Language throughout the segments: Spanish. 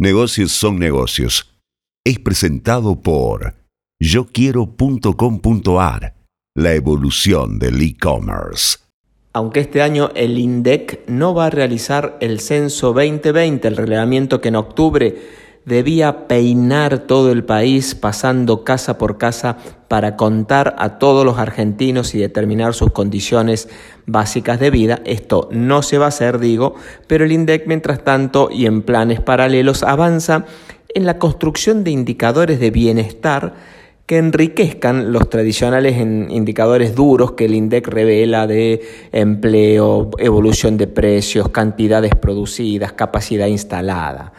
Negocios son negocios. Es presentado por yoquiero.com.ar, la evolución del e-commerce. Aunque este año el INDEC no va a realizar el censo 2020, el relevamiento que en octubre debía peinar todo el país pasando casa por casa para contar a todos los argentinos y determinar sus condiciones básicas de vida. Esto no se va a hacer, digo, pero el INDEC mientras tanto y en planes paralelos avanza en la construcción de indicadores de bienestar que enriquezcan los tradicionales indicadores duros que el INDEC revela de empleo, evolución de precios, cantidades producidas, capacidad instalada.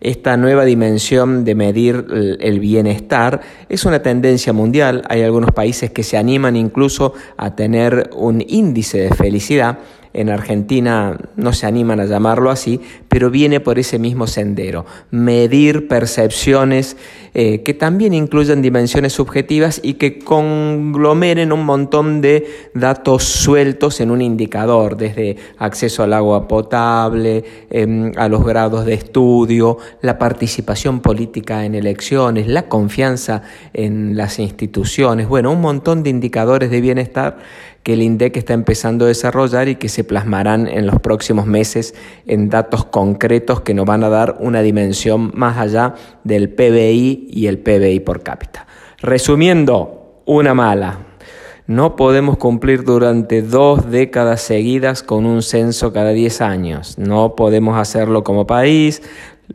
Esta nueva dimensión de medir el bienestar es una tendencia mundial. Hay algunos países que se animan incluso a tener un índice de felicidad en Argentina no se animan a llamarlo así, pero viene por ese mismo sendero, medir percepciones eh, que también incluyen dimensiones subjetivas y que conglomeren un montón de datos sueltos en un indicador, desde acceso al agua potable, em, a los grados de estudio, la participación política en elecciones, la confianza en las instituciones, bueno, un montón de indicadores de bienestar que el INDEC está empezando a desarrollar y que se plasmarán en los próximos meses en datos concretos que nos van a dar una dimensión más allá del PBI y el PBI por cápita. Resumiendo, una mala. No podemos cumplir durante dos décadas seguidas con un censo cada 10 años. No podemos hacerlo como país.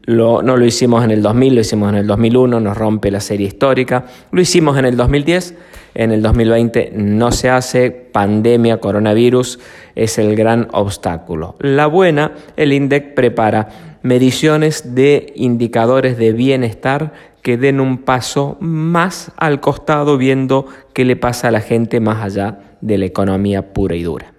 No lo hicimos en el 2000, lo hicimos en el 2001, nos rompe la serie histórica. Lo hicimos en el 2010 en el 2020 no se hace, pandemia, coronavirus es el gran obstáculo. La buena, el INDEC prepara mediciones de indicadores de bienestar que den un paso más al costado viendo qué le pasa a la gente más allá de la economía pura y dura.